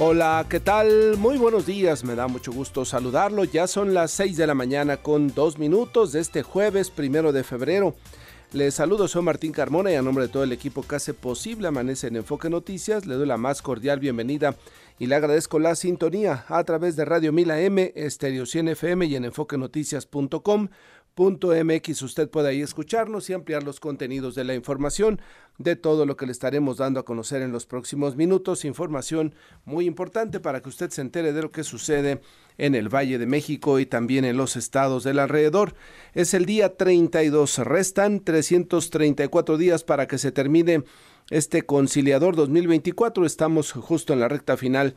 Hola, ¿qué tal? Muy buenos días, me da mucho gusto saludarlo. Ya son las 6 de la mañana con dos minutos de este jueves primero de febrero. Les saludo, soy Martín Carmona y a nombre de todo el equipo que hace posible Amanece en Enfoque Noticias, le doy la más cordial bienvenida y le agradezco la sintonía a través de Radio Mila M, Estéreo 100 FM y en enfoquenoticias.com .mx usted puede ahí escucharnos y ampliar los contenidos de la información de todo lo que le estaremos dando a conocer en los próximos minutos, información muy importante para que usted se entere de lo que sucede en el Valle de México y también en los estados del alrededor. Es el día 32, restan 334 días para que se termine este conciliador 2024, estamos justo en la recta final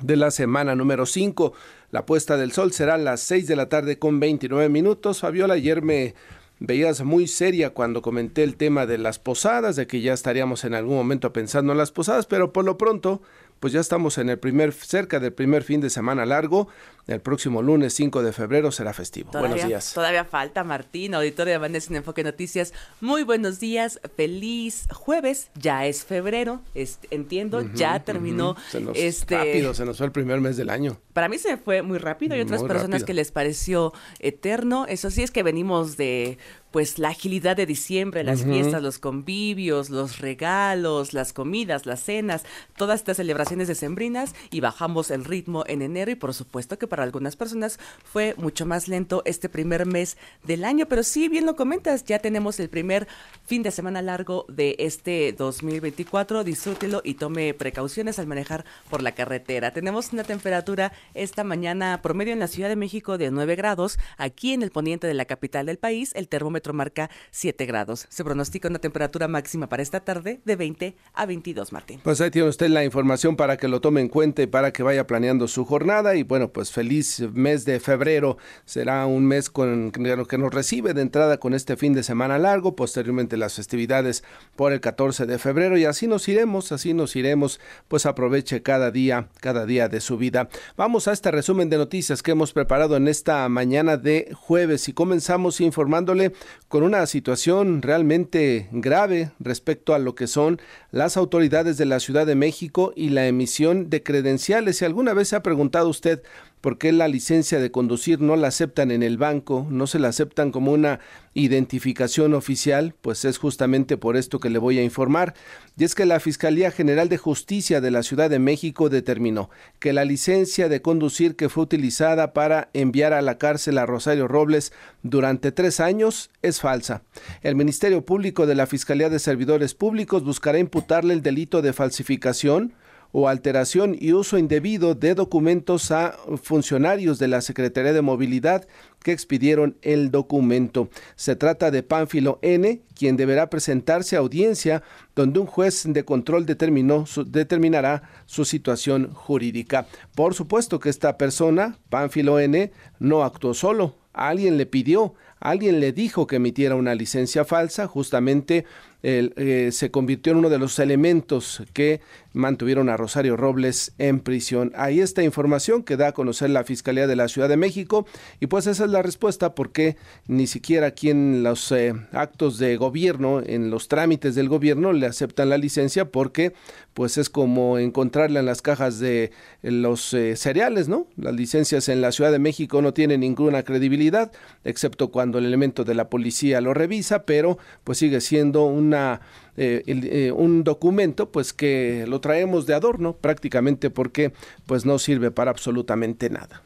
de la semana número 5. La puesta del sol será a las 6 de la tarde con 29 minutos. Fabiola, ayer me veías muy seria cuando comenté el tema de las posadas, de que ya estaríamos en algún momento pensando en las posadas, pero por lo pronto pues ya estamos en el primer, cerca del primer fin de semana largo. El próximo lunes 5 de febrero será festivo. buenos días. Todavía falta, Martín, auditorio de Amanece en Enfoque Noticias. Muy buenos días, feliz jueves. Ya es febrero, entiendo, ya terminó este. Rápido, se nos fue el primer mes del año. Para mí se fue muy rápido. Hay otras personas que les pareció eterno. Eso sí es que venimos de pues la agilidad de diciembre, las fiestas, los convivios, los regalos, las comidas, las cenas, todas estas celebraciones decembrinas y bajamos el ritmo en enero y por supuesto que para algunas personas fue mucho más lento este primer mes del año, pero sí, bien lo comentas, ya tenemos el primer fin de semana largo de este 2024, disfrútelo y tome precauciones al manejar por la carretera. Tenemos una temperatura esta mañana promedio en la Ciudad de México de 9 grados, aquí en el poniente de la capital del país el termómetro marca 7 grados. Se pronostica una temperatura máxima para esta tarde de 20 a 22, Martín. Pues ahí tiene usted la información para que lo tome en cuenta y para que vaya planeando su jornada. Y bueno, pues feliz mes de febrero. Será un mes con que nos recibe de entrada con este fin de semana largo, posteriormente las festividades por el 14 de febrero y así nos iremos, así nos iremos, pues aproveche cada día, cada día de su vida. Vamos a este resumen de noticias que hemos preparado en esta mañana de jueves y comenzamos informándole con una situación realmente grave respecto a lo que son las autoridades de la Ciudad de México y la emisión de credenciales. Si alguna vez se ha preguntado usted por qué la licencia de conducir no la aceptan en el banco, no se la aceptan como una identificación oficial, pues es justamente por esto que le voy a informar. Y es que la Fiscalía General de Justicia de la Ciudad de México determinó que la licencia de conducir que fue utilizada para enviar a la cárcel a Rosario Robles durante tres años es falsa. El Ministerio Público de la Fiscalía de Servidores Públicos buscará imputarle el delito de falsificación, o alteración y uso indebido de documentos a funcionarios de la Secretaría de Movilidad que expidieron el documento. Se trata de Pánfilo N, quien deberá presentarse a audiencia donde un juez de control determinó determinará su situación jurídica. Por supuesto que esta persona, Pánfilo N, no actuó solo, alguien le pidió, alguien le dijo que emitiera una licencia falsa, justamente eh, se convirtió en uno de los elementos que mantuvieron a Rosario Robles en prisión. Ahí está información que da a conocer la Fiscalía de la Ciudad de México y pues esa es la respuesta porque ni siquiera aquí en los eh, actos de gobierno, en los trámites del gobierno le aceptan la licencia porque pues es como encontrarla en las cajas de los eh, cereales, ¿no? Las licencias en la Ciudad de México no tienen ninguna credibilidad, excepto cuando el elemento de la policía lo revisa, pero pues sigue siendo una eh, eh, un documento pues que lo traemos de adorno prácticamente porque pues no sirve para absolutamente nada.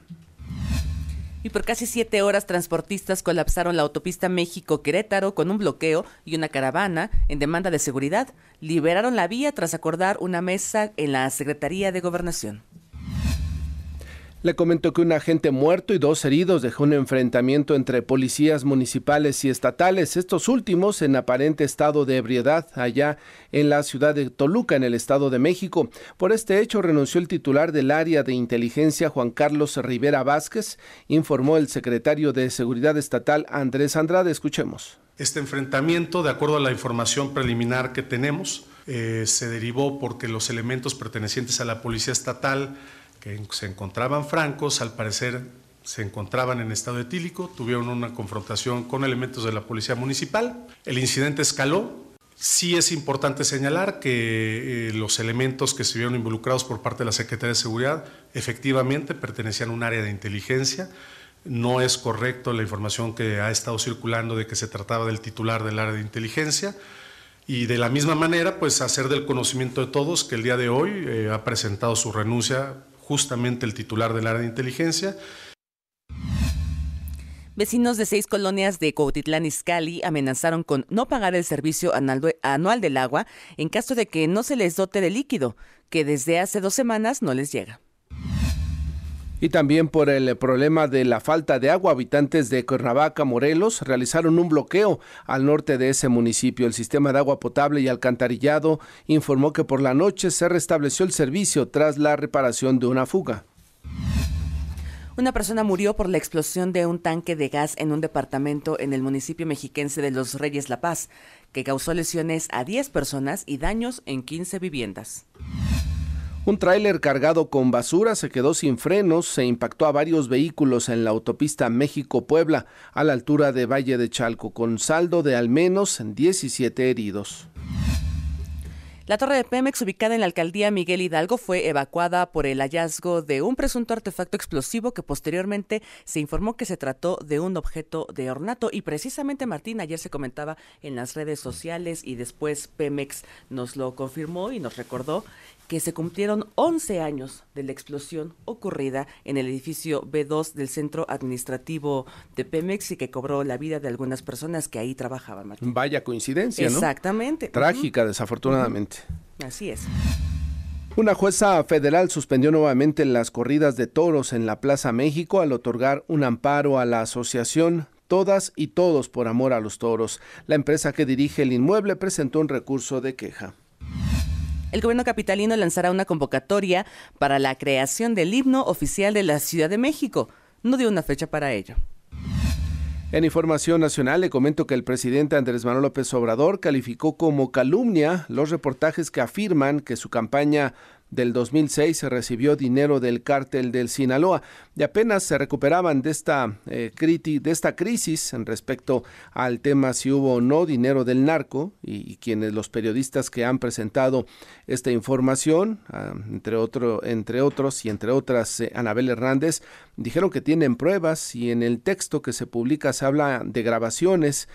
Y por casi siete horas transportistas colapsaron la autopista México-Querétaro con un bloqueo y una caravana en demanda de seguridad. Liberaron la vía tras acordar una mesa en la Secretaría de Gobernación. Le comento que un agente muerto y dos heridos dejó un enfrentamiento entre policías municipales y estatales, estos últimos en aparente estado de ebriedad allá en la ciudad de Toluca, en el Estado de México. Por este hecho renunció el titular del área de inteligencia, Juan Carlos Rivera Vázquez, informó el secretario de Seguridad Estatal, Andrés Andrade. Escuchemos. Este enfrentamiento, de acuerdo a la información preliminar que tenemos, eh, se derivó porque los elementos pertenecientes a la Policía Estatal que se encontraban francos, al parecer se encontraban en estado etílico, tuvieron una confrontación con elementos de la policía municipal, el incidente escaló. Sí es importante señalar que eh, los elementos que se vieron involucrados por parte de la Secretaría de Seguridad efectivamente pertenecían a un área de inteligencia. No es correcto la información que ha estado circulando de que se trataba del titular del área de inteligencia. Y de la misma manera, pues hacer del conocimiento de todos que el día de hoy eh, ha presentado su renuncia justamente el titular del área de inteligencia. Vecinos de seis colonias de Cuautitlán Izcalli amenazaron con no pagar el servicio anual del agua en caso de que no se les dote de líquido, que desde hace dos semanas no les llega. Y también por el problema de la falta de agua, habitantes de Cuernavaca, Morelos, realizaron un bloqueo al norte de ese municipio. El sistema de agua potable y alcantarillado informó que por la noche se restableció el servicio tras la reparación de una fuga. Una persona murió por la explosión de un tanque de gas en un departamento en el municipio mexiquense de Los Reyes La Paz, que causó lesiones a 10 personas y daños en 15 viviendas. Un tráiler cargado con basura se quedó sin frenos, se impactó a varios vehículos en la autopista México-Puebla, a la altura de Valle de Chalco, con saldo de al menos 17 heridos. La torre de Pemex, ubicada en la alcaldía Miguel Hidalgo, fue evacuada por el hallazgo de un presunto artefacto explosivo que posteriormente se informó que se trató de un objeto de ornato. Y precisamente, Martín, ayer se comentaba en las redes sociales y después Pemex nos lo confirmó y nos recordó que se cumplieron 11 años de la explosión ocurrida en el edificio B2 del Centro Administrativo de Pemex y que cobró la vida de algunas personas que ahí trabajaban. Vaya coincidencia, ¿no? Exactamente. Trágica, desafortunadamente. Así es. Una jueza federal suspendió nuevamente las corridas de toros en la Plaza México al otorgar un amparo a la asociación Todas y Todos por Amor a los Toros. La empresa que dirige el inmueble presentó un recurso de queja. El gobierno capitalino lanzará una convocatoria para la creación del himno oficial de la Ciudad de México. No dio una fecha para ello. En información nacional le comento que el presidente Andrés Manuel López Obrador calificó como calumnia los reportajes que afirman que su campaña del 2006 se recibió dinero del cártel del Sinaloa y apenas se recuperaban de esta, eh, de esta crisis en respecto al tema si hubo o no dinero del narco y, quienes los periodistas que han presentado esta información, ah, entre otros y entre otras eh, Anabel Hernández, dijeron que tienen pruebas y en el texto que se publica se habla de grabaciones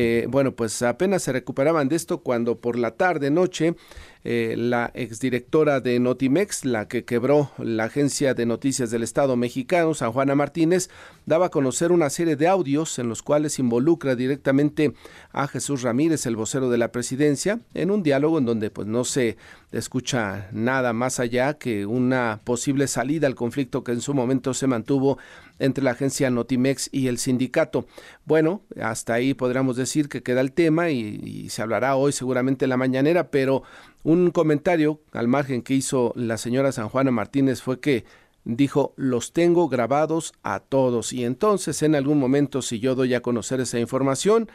eh, bueno, pues apenas se recuperaban de esto cuando por la tarde, noche, eh, la exdirectora de Notimex, la que quebró la agencia de noticias del Estado mexicano, San Juana Martínez, daba a conocer una serie de audios en los cuales involucra directamente a Jesús Ramírez, el vocero de la presidencia, en un diálogo en donde pues no se escucha nada más allá que una posible salida al conflicto que en su momento se mantuvo entre la agencia Notimex y el sindicato. Bueno, hasta ahí podríamos decir que queda el tema y, y se hablará hoy seguramente en la mañanera, pero un comentario al margen que hizo la señora San Juana Martínez fue que dijo, los tengo grabados a todos. Y entonces en algún momento, si yo doy a conocer esa información,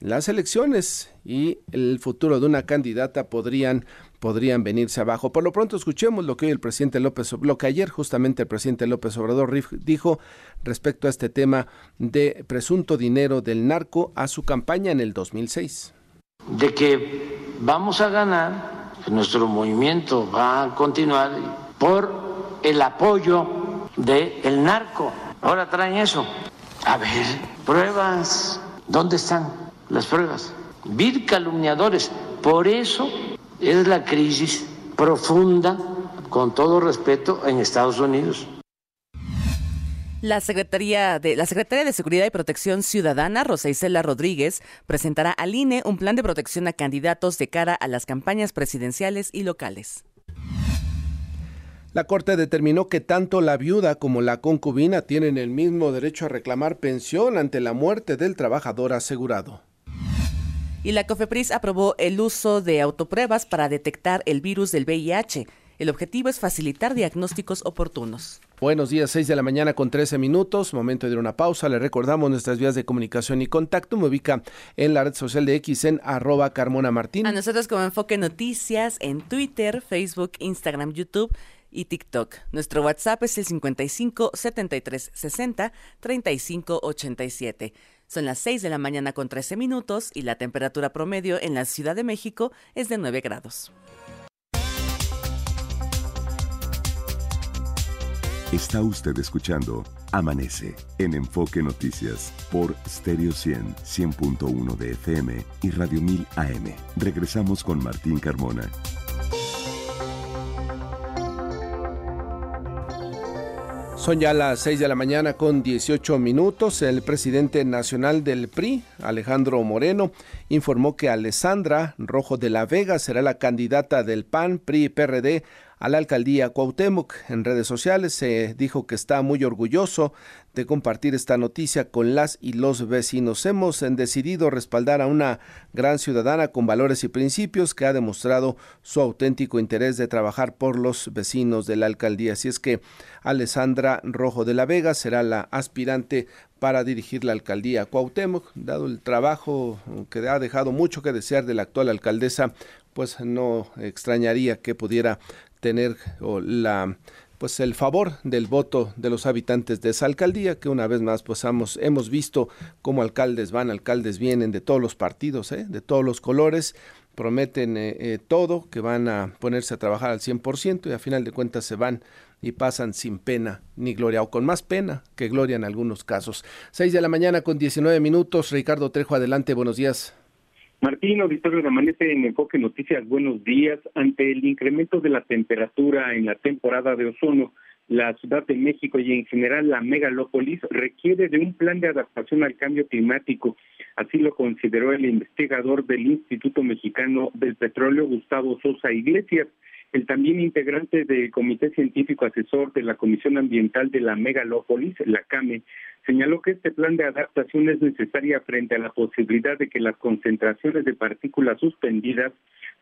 las elecciones y el futuro de una candidata podrían podrían venirse abajo. Por lo pronto escuchemos lo que hoy el presidente López lo que ayer justamente el presidente López Obrador dijo respecto a este tema de presunto dinero del narco a su campaña en el 2006. De que vamos a ganar, nuestro movimiento va a continuar por el apoyo del el narco. Ahora traen eso. A ver, pruebas. ¿Dónde están las pruebas? Vir calumniadores. Por eso es la crisis profunda, con todo respeto, en Estados Unidos. La Secretaría de, la Secretaría de Seguridad y Protección Ciudadana, Rosa Isela Rodríguez, presentará al INE un plan de protección a candidatos de cara a las campañas presidenciales y locales. La Corte determinó que tanto la viuda como la concubina tienen el mismo derecho a reclamar pensión ante la muerte del trabajador asegurado. Y la COFEPRIS aprobó el uso de autopruebas para detectar el virus del VIH. El objetivo es facilitar diagnósticos oportunos. Buenos días, 6 de la mañana con 13 minutos, momento de una pausa. Le recordamos nuestras vías de comunicación y contacto. Me ubica en la red social de X en arroba Carmona Martín. A nosotros como Enfoque Noticias en Twitter, Facebook, Instagram, YouTube y TikTok. Nuestro WhatsApp es el 55 73 60 35 87. Son las 6 de la mañana con 13 minutos y la temperatura promedio en la Ciudad de México es de 9 grados. Está usted escuchando Amanece en Enfoque Noticias por Stereo 100, 100.1 de FM y Radio 1000 AM. Regresamos con Martín Carmona. Son ya las 6 de la mañana con 18 minutos. El presidente nacional del PRI, Alejandro Moreno, informó que Alessandra Rojo de la Vega será la candidata del PAN, PRI y PRD a la alcaldía Cuauhtémoc. En redes sociales se dijo que está muy orgulloso de compartir esta noticia con las y los vecinos. Hemos decidido respaldar a una gran ciudadana con valores y principios que ha demostrado su auténtico interés de trabajar por los vecinos de la alcaldía. Así es que Alessandra Rojo de la Vega será la aspirante para dirigir la alcaldía Cuauhtémoc, dado el trabajo que ha dejado mucho que desear de la actual alcaldesa, pues no extrañaría que pudiera tener la pues el favor del voto de los habitantes de esa alcaldía, que una vez más pues hemos, hemos visto cómo alcaldes van, alcaldes vienen de todos los partidos, ¿eh? de todos los colores, prometen eh, eh, todo, que van a ponerse a trabajar al 100% y a final de cuentas se van y pasan sin pena ni gloria, o con más pena que gloria en algunos casos. 6 de la mañana con 19 minutos, Ricardo Trejo, adelante, buenos días. Martín, auditorio de Amanece en Enfoque Noticias, buenos días. Ante el incremento de la temperatura en la temporada de ozono, la Ciudad de México y en general la megalópolis requiere de un plan de adaptación al cambio climático. Así lo consideró el investigador del Instituto Mexicano del Petróleo, Gustavo Sosa Iglesias el también integrante del Comité Científico Asesor de la Comisión Ambiental de la Megalópolis, la CAME, señaló que este plan de adaptación es necesaria frente a la posibilidad de que las concentraciones de partículas suspendidas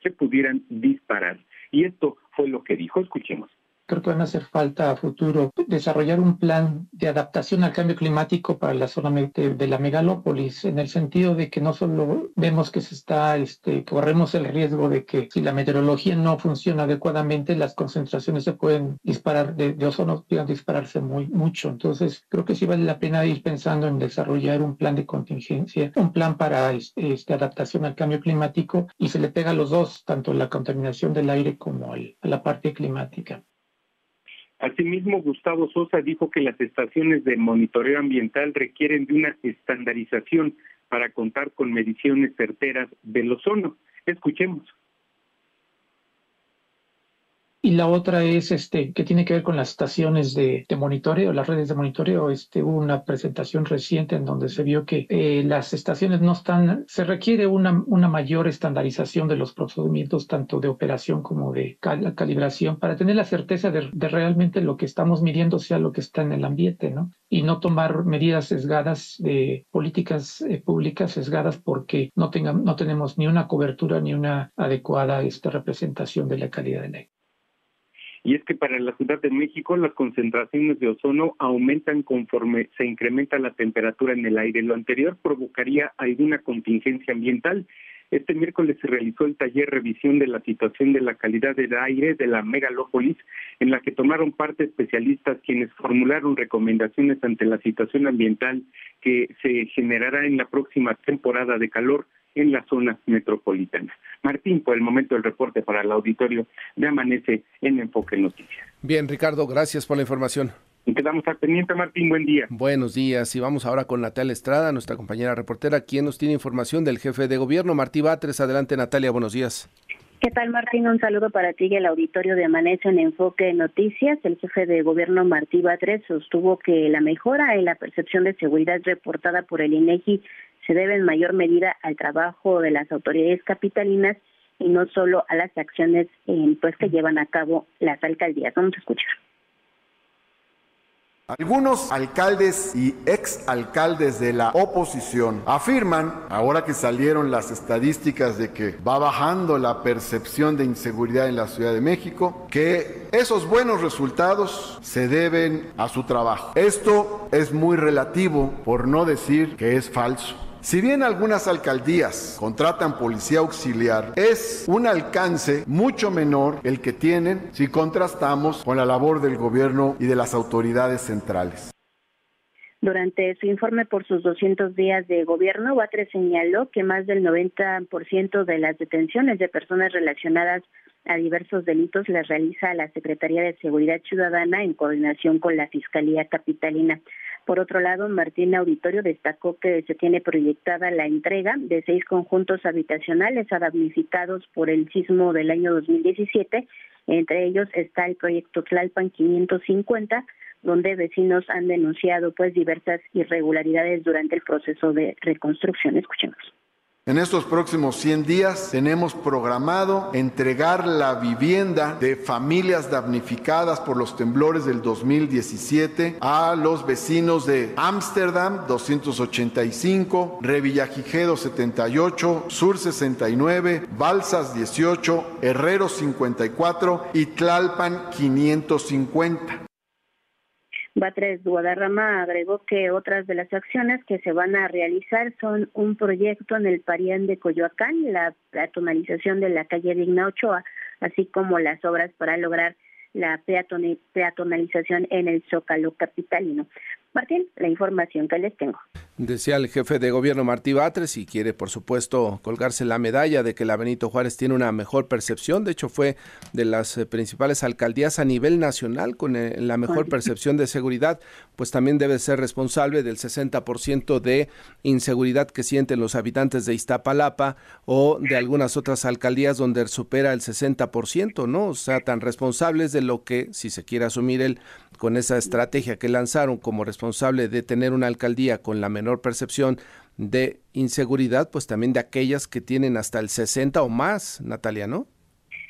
se pudieran disparar. Y esto fue lo que dijo. Escuchemos creo que van a hacer falta a futuro desarrollar un plan de adaptación al cambio climático para la zona de, la megalópolis, en el sentido de que no solo vemos que se está, este, corremos el riesgo de que si la meteorología no funciona adecuadamente, las concentraciones se pueden disparar de, ozono, puedan dispararse muy mucho. Entonces, creo que sí vale la pena ir pensando en desarrollar un plan de contingencia, un plan para este, adaptación al cambio climático y se le pega a los dos, tanto la contaminación del aire como a la parte climática. Asimismo, Gustavo Sosa dijo que las estaciones de monitoreo ambiental requieren de una estandarización para contar con mediciones certeras del ozono. Escuchemos. Y la otra es este que tiene que ver con las estaciones de, monitoreo, las redes de monitoreo. Este, hubo una presentación reciente en donde se vio que eh, las estaciones no están, se requiere una, una mayor estandarización de los procedimientos, tanto de operación como de calibración, para tener la certeza de, realmente lo que estamos midiendo sea lo que está en el ambiente, ¿no? Y no tomar medidas sesgadas de políticas eh, públicas sesgadas porque no, tengan, no tenemos ni una cobertura ni una adecuada este, representación de la calidad del aire y es que para la Ciudad de México las concentraciones de ozono aumentan conforme se incrementa la temperatura en el aire. Lo anterior provocaría alguna contingencia ambiental. Este miércoles se realizó el taller revisión de la situación de la calidad del aire de la megalópolis, en la que tomaron parte especialistas quienes formularon recomendaciones ante la situación ambiental que se generará en la próxima temporada de calor en la zona metropolitana. Martín, por el momento el reporte para el auditorio de Amanece en Enfoque Noticias. Bien, Ricardo, gracias por la información. Y quedamos al pendiente, Martín. Buen día. Buenos días. Y vamos ahora con Natalia Estrada, nuestra compañera reportera, quien nos tiene información del jefe de gobierno, Martí Batres. Adelante, Natalia. Buenos días. ¿Qué tal, Martín? Un saludo para ti y el auditorio de Amanece en Enfoque Noticias. El jefe de gobierno Martí Batres sostuvo que la mejora en la percepción de seguridad reportada por el INEGI se debe en mayor medida al trabajo de las autoridades capitalinas y no solo a las acciones eh, pues que llevan a cabo las alcaldías. Vamos a escuchar. Algunos alcaldes y exalcaldes de la oposición afirman, ahora que salieron las estadísticas de que va bajando la percepción de inseguridad en la Ciudad de México, que esos buenos resultados se deben a su trabajo. Esto es muy relativo, por no decir que es falso. Si bien algunas alcaldías contratan policía auxiliar, es un alcance mucho menor el que tienen si contrastamos con la labor del gobierno y de las autoridades centrales. Durante su informe por sus 200 días de gobierno, Batres señaló que más del 90% de las detenciones de personas relacionadas a diversos delitos las realiza la Secretaría de Seguridad Ciudadana en coordinación con la Fiscalía Capitalina. Por otro lado, Martín Auditorio destacó que se tiene proyectada la entrega de seis conjuntos habitacionales a por el sismo del año 2017. Entre ellos está el proyecto Tlalpan 550, donde vecinos han denunciado pues diversas irregularidades durante el proceso de reconstrucción. Escuchemos. En estos próximos 100 días tenemos programado entregar la vivienda de familias damnificadas por los temblores del 2017 a los vecinos de Ámsterdam 285, Revillagigedo 78, Sur 69, Balsas 18, Herrero 54 y Tlalpan 550. Batres Guadarrama agregó que otras de las acciones que se van a realizar son un proyecto en el Parián de Coyoacán, la peatonalización de la calle Digna Ochoa, así como las obras para lograr la peatonalización en el Zócalo capitalino. Martín, la información que les tengo. Decía el jefe de gobierno Martí Batres y quiere, por supuesto, colgarse la medalla de que la Benito Juárez tiene una mejor percepción. De hecho, fue de las eh, principales alcaldías a nivel nacional con eh, la mejor percepción de seguridad. Pues también debe ser responsable del 60% de inseguridad que sienten los habitantes de Iztapalapa o de algunas otras alcaldías donde supera el 60%, ¿no? O sea, tan responsables de lo que, si se quiere asumir él, con esa estrategia que lanzaron como responsable de tener una alcaldía con la menor percepción de inseguridad, pues también de aquellas que tienen hasta el 60 o más, Natalia, ¿no?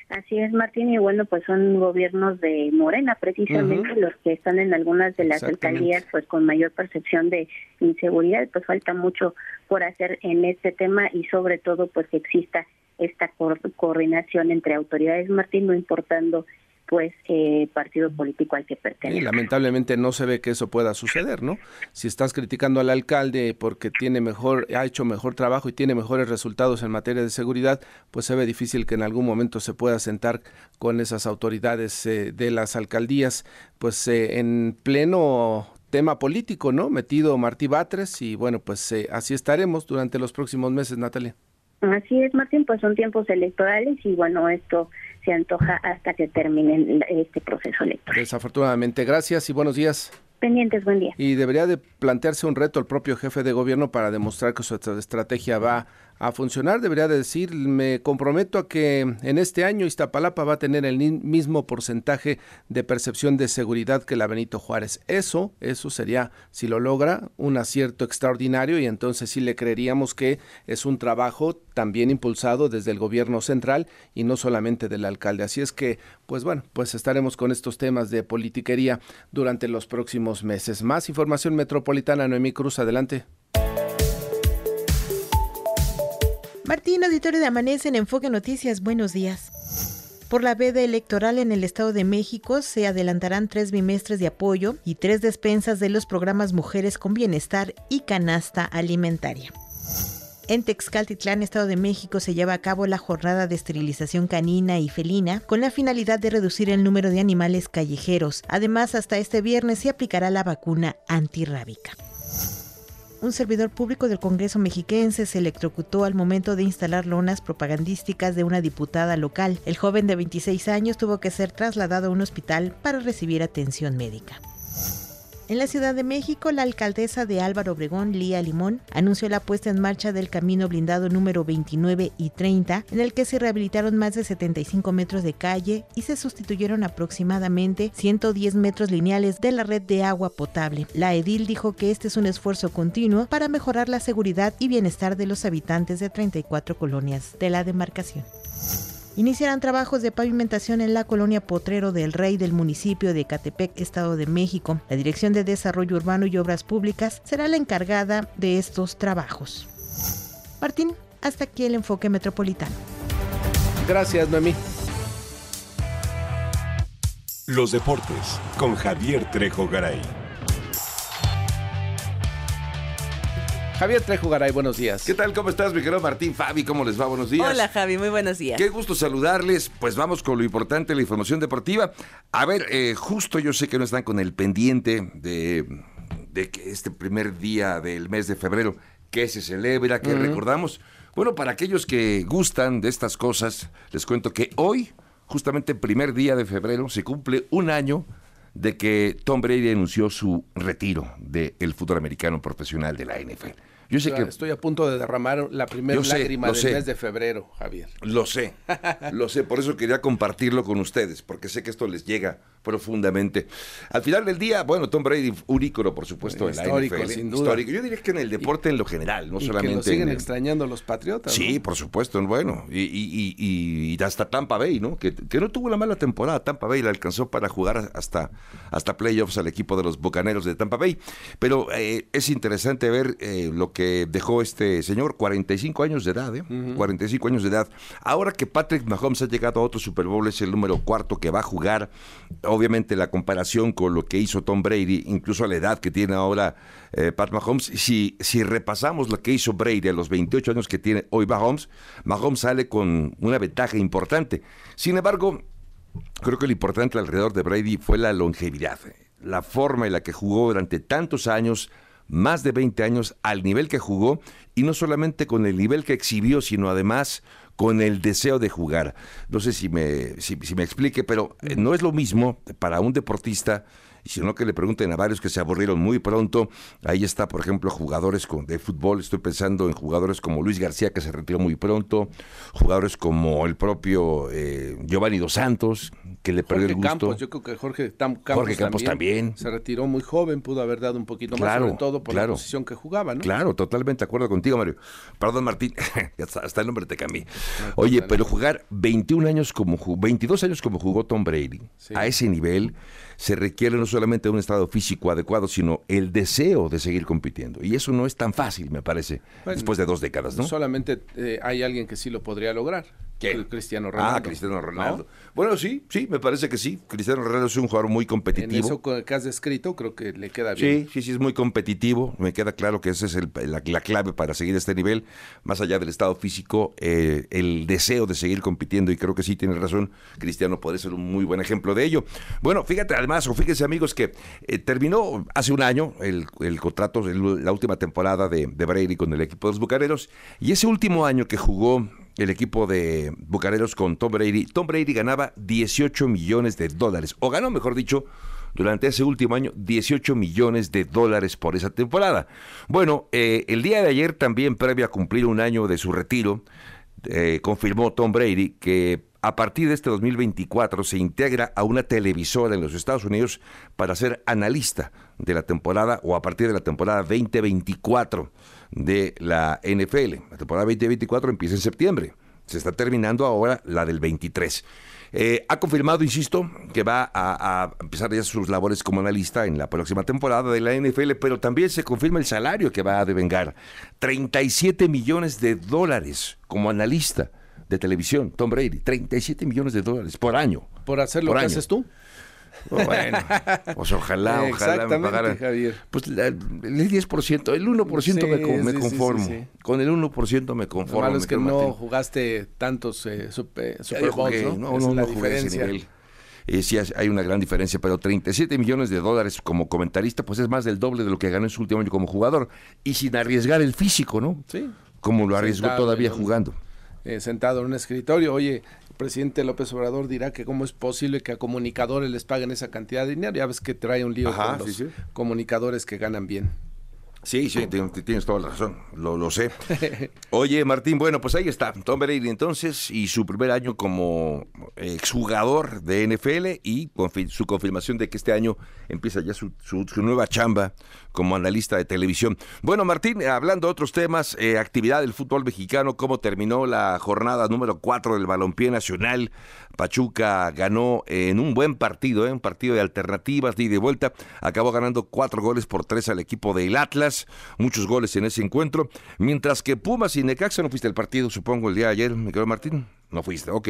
Así es, Martín, y bueno, pues son gobiernos de Morena, precisamente los que están en algunas de las alcaldías, pues con mayor percepción de inseguridad, pues falta mucho por hacer en este tema y sobre todo, pues que exista esta coordinación entre autoridades, Martín, no importando pues eh, partido político al que pertenece. lamentablemente no se ve que eso pueda suceder, ¿no? Si estás criticando al alcalde porque tiene mejor, ha hecho mejor trabajo y tiene mejores resultados en materia de seguridad, pues se ve difícil que en algún momento se pueda sentar con esas autoridades eh, de las alcaldías, pues eh, en pleno tema político, ¿no? Metido Martí Batres y bueno, pues así estaremos durante los próximos meses, Natalia. Así es, Martín, pues son tiempos electorales y bueno, esto se antoja hasta que termine este proceso electoral. Desafortunadamente, gracias y buenos días. Pendientes, buen día. Y debería de plantearse un reto el propio jefe de gobierno para demostrar que su estrategia va a funcionar, debería decir, me comprometo a que en este año Iztapalapa va a tener el mismo porcentaje de percepción de seguridad que la Benito Juárez. Eso, eso sería, si lo logra, un acierto extraordinario y entonces sí le creeríamos que es un trabajo también impulsado desde el gobierno central y no solamente del alcalde. Así es que, pues bueno, pues estaremos con estos temas de politiquería durante los próximos meses. Más información metropolitana, Noemí Cruz, adelante. Martín, auditorio de Amanece en Enfoque Noticias, buenos días. Por la veda electoral en el Estado de México se adelantarán tres bimestres de apoyo y tres despensas de los programas Mujeres con Bienestar y Canasta Alimentaria. En Texcaltitlán, Estado de México, se lleva a cabo la jornada de esterilización canina y felina con la finalidad de reducir el número de animales callejeros. Además, hasta este viernes se aplicará la vacuna antirrábica un servidor público del Congreso mexiquense se electrocutó al momento de instalar lonas propagandísticas de una diputada local. El joven de 26 años tuvo que ser trasladado a un hospital para recibir atención médica. En la Ciudad de México, la alcaldesa de Álvaro Obregón, Lía Limón, anunció la puesta en marcha del camino blindado número 29 y 30, en el que se rehabilitaron más de 75 metros de calle y se sustituyeron aproximadamente 110 metros lineales de la red de agua potable. La edil dijo que este es un esfuerzo continuo para mejorar la seguridad y bienestar de los habitantes de 34 colonias de la demarcación. Iniciarán trabajos de pavimentación en la colonia Potrero del Rey del municipio de Catepec, Estado de México. La Dirección de Desarrollo Urbano y Obras Públicas será la encargada de estos trabajos. Martín, hasta aquí el enfoque metropolitano. Gracias, Noemí. Los deportes con Javier Trejo Garay. Javier Trejo Garay, buenos días. ¿Qué tal? ¿Cómo estás, mi querido Martín? Fabi, ¿cómo les va? Buenos días. Hola, Javi, muy buenos días. Qué gusto saludarles. Pues vamos con lo importante, la información deportiva. A ver, eh, justo yo sé que no están con el pendiente de, de que este primer día del mes de febrero, que se celebra, que recordamos. Bueno, para aquellos que gustan de estas cosas, les cuento que hoy, justamente el primer día de febrero, se cumple un año de que Tom Brady anunció su retiro del fútbol americano profesional de la NFL. Yo sé que estoy a punto de derramar la primera lágrima del mes de febrero, Javier. Lo sé, lo sé, por eso quería compartirlo con ustedes, porque sé que esto les llega profundamente. Al final del día, bueno, Tom Brady, un ícono, por supuesto, en la NFL. Sin duda. Histórico. Yo diría que en el deporte en lo general, no y solamente. Que lo siguen extrañando los patriotas. Sí, por supuesto, bueno, y, y, y, y, hasta Tampa Bay, ¿no? Que, que, no tuvo una mala temporada. Tampa Bay la alcanzó para jugar hasta, hasta playoffs al equipo de los Bucaneros de Tampa Bay. Pero eh, es interesante ver eh, lo que dejó este señor, 45 años de edad, ¿eh? 45 años de edad. Ahora que Patrick Mahomes ha llegado a otro Super Bowl, es el número cuarto que va a jugar obviamente la comparación con lo que hizo Tom Brady, incluso a la edad que tiene ahora eh, Pat Mahomes, si, si repasamos lo que hizo Brady a los 28 años que tiene hoy Mahomes, Mahomes sale con una ventaja importante. Sin embargo, creo que lo importante alrededor de Brady fue la longevidad, la forma en la que jugó durante tantos años, más de 20 años, al nivel que jugó, y no solamente con el nivel que exhibió, sino además con el deseo de jugar. No sé si me, si, si me explique, pero eh, no es lo mismo para un deportista sino que le pregunten a varios que se aburrieron muy pronto. Ahí está, por ejemplo, jugadores de fútbol. Estoy pensando en jugadores como Luis García, que se retiró muy pronto. Jugadores como el propio eh, Giovanni Dos Santos, que le perdió el gusto. Campos, yo creo que Jorge Campos, Jorge Campos también, Se retiró muy joven, pudo haber dado un poquito más, sobre todo por la posición que jugaba, ¿no? Claro, totalmente de acuerdo contigo, Mario. Perdón, Martín, hasta el nombre te cambié. Oye, pero jugar 21 años como 22 años como jugó Tom Brady, sí. a ese nivel se requiere no solamente un estado físico adecuado, sino el deseo de seguir compitiendo. Y eso no es tan fácil, me parece, bueno, después de dos décadas, ¿no? Solamente eh, hay alguien que sí lo podría lograr. ¿Quién? Cristiano Ronaldo. Ah, Cristiano Ronaldo. ¿No? Bueno, sí, sí, me parece que sí. Cristiano Ronaldo es un jugador muy competitivo. En eso que has descrito, creo que le queda bien. Sí, sí, sí, es muy competitivo. Me queda claro que esa es el, la, la, clave para seguir este nivel. Más allá del estado físico, eh, el deseo de seguir compitiendo. Y creo que sí, tiene razón. Cristiano puede ser un muy buen ejemplo de ello. Bueno, fíjate además, o fíjense amigos, que eh, terminó hace un año el, el contrato, el, la última temporada de, de Brady con el equipo de los Bucaneros. Y ese último año que jugó el equipo de Bucaneros con Tom Brady. Tom Brady ganaba 18 millones de dólares, o ganó, mejor dicho, durante ese último año 18 millones de dólares por esa temporada. Bueno, eh, el día de ayer también, previo a cumplir un año de su retiro, eh, confirmó Tom Brady que a partir de este 2024 se integra a una televisora en los Estados Unidos para ser analista de la temporada o a partir de la temporada 2024 de la NFL. La temporada 2024 empieza en septiembre. Se está terminando ahora la del 23. Eh, ha confirmado, insisto, que va a, a, empezar ya sus labores como analista en la próxima temporada de la NFL, pero también se confirma el salario que va a devengar. 37 millones de dólares como analista de televisión, Tom Brady. 37 millones de dólares por año. ¿Por hacer lo por que año. haces tú? Bueno, pues ojalá, ojalá me pagaran. Javier. Pues la, el 10%, el 1% Sí, me, me sí, sí, conformo. sí. Con el 1% me Lo conformo. malo es mi que no Martín. jugaste tantos eh, super, Ya Super yo Bowls, ¿no? no, no, no jugué ese nivel. Eh, sí hay- una gran diferencia, pero 37 millones de dólares como comentarista, pues es más del doble de lo que ganó en su último año como jugador. Y sin arriesgar el físico, ¿no? Sí. Como lo arriesgó Sentado todavía jugando. eh, sentado en un escritorio. Oye, presidente López Obrador dirá que cómo es posible que a comunicadores les paguen esa cantidad de dinero. Ya ves que trae un lío con los comunicadores que ganan bien. Sí, sí, tienes toda la razón, lo, lo sé. Oye, Martín, bueno, pues ahí está, Tom Brady entonces y su primer año como exjugador de NFL y su confirmación de que este año empieza ya su, su, nueva chamba como analista de televisión. Bueno, Martín, hablando de otros temas, eh, actividad del fútbol mexicano, cómo terminó la jornada número 4 del Balompié Nacional. Pachuca ganó en un buen partido, ¿eh? un partido de alternativas, de ida y vuelta. Acabó ganando cuatro goles por tres al equipo del Atlas. Muchos goles en ese encuentro. Mientras que Pumas y Necaxa no fuiste al partido, supongo, el día de ayer, ¿me quedó Martín? No fuiste, ok.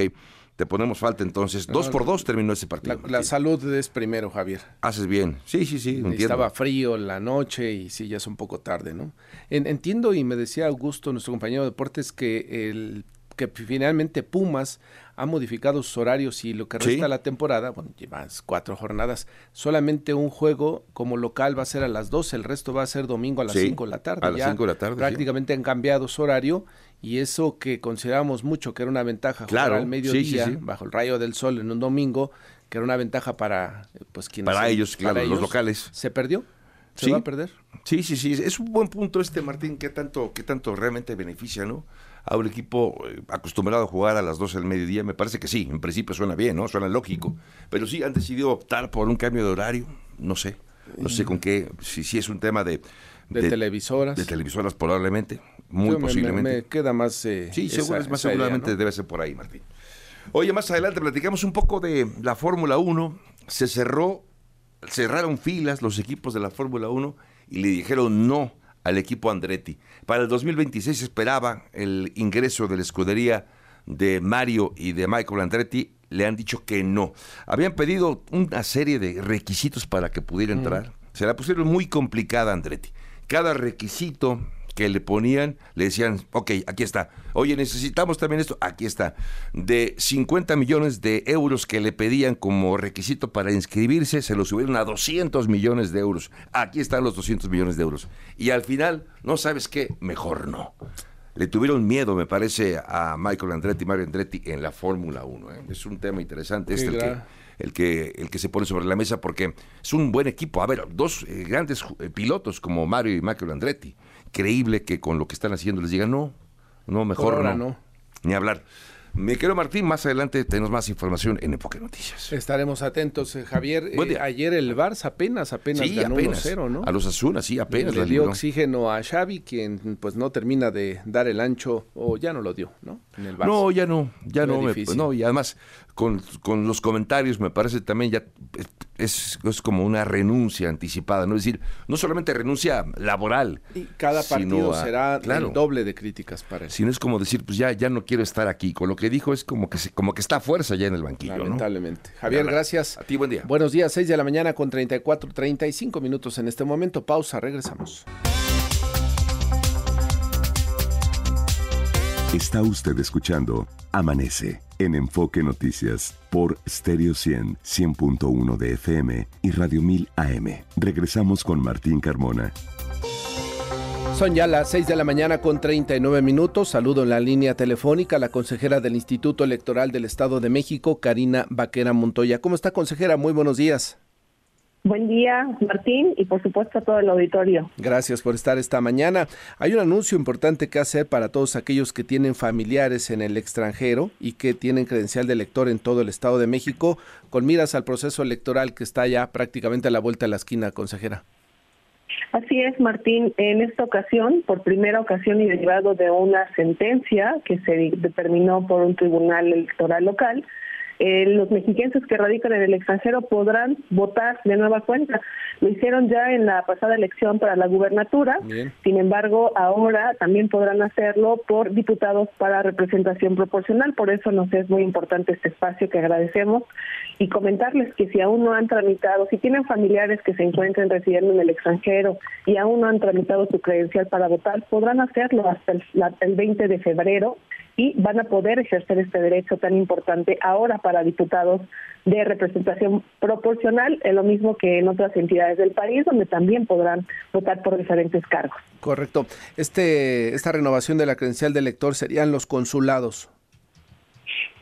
Te ponemos falta entonces. dos por dos terminó ese partido. La, salud es primero, Javier. Haces bien. Sí, sí, sí. Estaba frío la noche y sí, ya es un poco tarde, ¿no? entiendo y me decía Augusto, nuestro compañero de deportes, que el que finalmente Pumas ha modificado sus horarios y lo que resta de la temporada, bueno, llevas cuatro jornadas, solamente un juego como local va a ser a las 12, el resto va a ser domingo a las 5 de la tarde. A las 5 de la tarde. Prácticamente han cambiado su horario y eso que consideramos mucho que era una ventaja jugar al mediodía bajo el rayo del sol en un domingo, que era una ventaja para pues quienes para ellos, claro, los locales. Se perdió. ¿Se va a perder? Sí, sí, sí. Es un buen punto este, Martín, que tanto, que tanto realmente beneficia, ¿no? A un equipo eh, acostumbrado a jugar a las 12 del mediodía? Me parece que sí, en principio suena bien, ¿no? Suena lógico. Pero sí, han decidido optar por un cambio de horario, no sé. No sé con qué, si, si es un tema de, de, televisoras. De televisoras probablemente, muy posiblemente. Me, queda más... Eh, sí, más seguramente debe ser por ahí, Martín. Oye, más adelante platicamos un poco de la Fórmula 1. Se cerró, cerraron filas los equipos de la Fórmula 1 y le dijeron no al equipo Andretti. Para el 2026 esperaba el ingreso de la escudería de Mario y de Michael Andretti. Le han dicho que no. Habían pedido una serie de requisitos para que pudiera mm. entrar. Se la pusieron muy complicada Andretti. Cada requisito que le ponían, le decían, ok, aquí está. Oye, necesitamos también esto, aquí está. De 50 millones de euros que le pedían como requisito para inscribirse, se lo subieron a 200 millones de euros. Aquí están los 200 millones de euros. Y al final, no sabes qué, mejor no. Le tuvieron miedo, me parece, a Michael Andretti, Mario Andretti en la Fórmula 1. ¿eh? Es un tema interesante este el que, el, que, el que se pone sobre la mesa porque es un buen equipo. A ver, dos eh, grandes eh, pilotos como Mario y Michael Andretti creíble que con lo que están haciendo les digan no, no, mejor no, no, ni hablar. Me quiero Martín, más adelante tenemos más información en Enfoque Noticias. Estaremos atentos, eh, Javier. Eh, ayer el Barça apenas, apenas ganó 1-0, ¿no? A los Azunas, sí, apenas. Le dio oxígeno a Xavi, quien pues no termina de dar el ancho, o ya no lo dio, ¿no? En el Barça. No, ya no, ya no. no, y además con, con, los comentarios me parece también ya es, es, como una renuncia anticipada, ¿no? Es decir, no solamente renuncia laboral. Y cada partido será el doble de críticas para él. Sino es como decir, pues ya, ya no quiero estar aquí. Con lo que dijo es como que, como que está a fuerza ya en el banquillo. Lamentablemente. Javier, gracias. A ti, buen día. Buenos días, 6 de la mañana con 34, 35 minutos en este momento. Pausa, regresamos. Está usted escuchando Amanece en Enfoque Noticias por Stereo 100, 100.1 de FM y Radio 1000 AM. Regresamos con Martín Carmona. Son ya las 6 de la mañana con 39 minutos. Saludo en la línea telefónica a la consejera del Instituto Electoral del Estado de México, Karina Vaquera Montoya. ¿Cómo está, consejera? Muy buenos días. Buen día, Martín, y por supuesto a todo el auditorio. Gracias por estar esta mañana. Hay un anuncio importante que hacer para todos aquellos que tienen familiares en el extranjero y que tienen credencial de elector en todo el Estado de México, con miras al proceso electoral que está ya prácticamente a la vuelta de la esquina, consejera. Así es, Martín. En esta ocasión, por primera ocasión y derivado de una sentencia que se determinó por un tribunal electoral local, eh, los mexiquenses que radican en el extranjero podrán votar de nueva cuenta. Lo hicieron ya en la pasada elección para la gubernatura, sin embargo, ahora también podrán hacerlo por diputados para representación proporcional, por eso nos es muy importante este espacio que agradecemos. Y comentarles que si aún no han tramitado, si tienen familiares que se encuentren residiendo en el extranjero y aún no han tramitado su credencial para votar, podrán hacerlo hasta el, el 20 de febrero y van a poder ejercer este derecho tan importante ahora para diputados de representación proporcional, es lo mismo que en otras entidades del país, donde también podrán votar por diferentes cargos. Correcto. Este, esta renovación de la credencial de elector serían los consulados.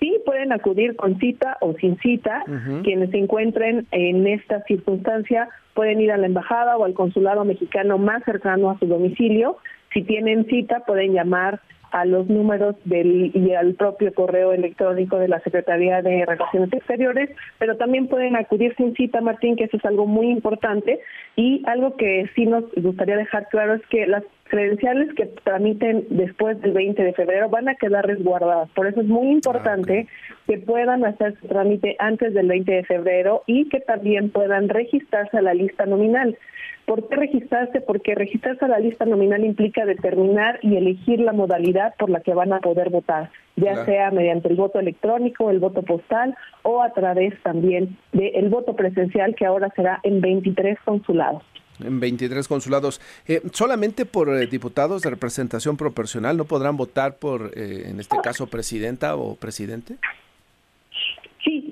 Sí, pueden acudir con cita o sin cita. Quienes se encuentren en esta circunstancia pueden ir a la embajada o al consulado mexicano más cercano a su domicilio. Si tienen cita, pueden llamar a los números del y al propio correo electrónico de la Secretaría de Relaciones Exteriores, pero también pueden acudir sin cita, Martín, que eso es algo muy importante y algo que sí nos gustaría dejar claro es que las credenciales que tramiten después del 20 de febrero van a quedar resguardadas. Por eso es muy importante que puedan hacer su trámite antes del 20 de febrero y que también puedan registrarse a la lista nominal. ¿Por qué registrarse? Porque registrarse a la lista nominal implica determinar y elegir la modalidad por la que van a poder votar, ya sea mediante el voto electrónico, el voto postal o a través también del voto presencial que ahora será en 23 consulados. En 23 consulados. Eh, ¿Solamente por eh, diputados de representación proporcional no podrán votar por, eh, en este caso, presidenta o presidente?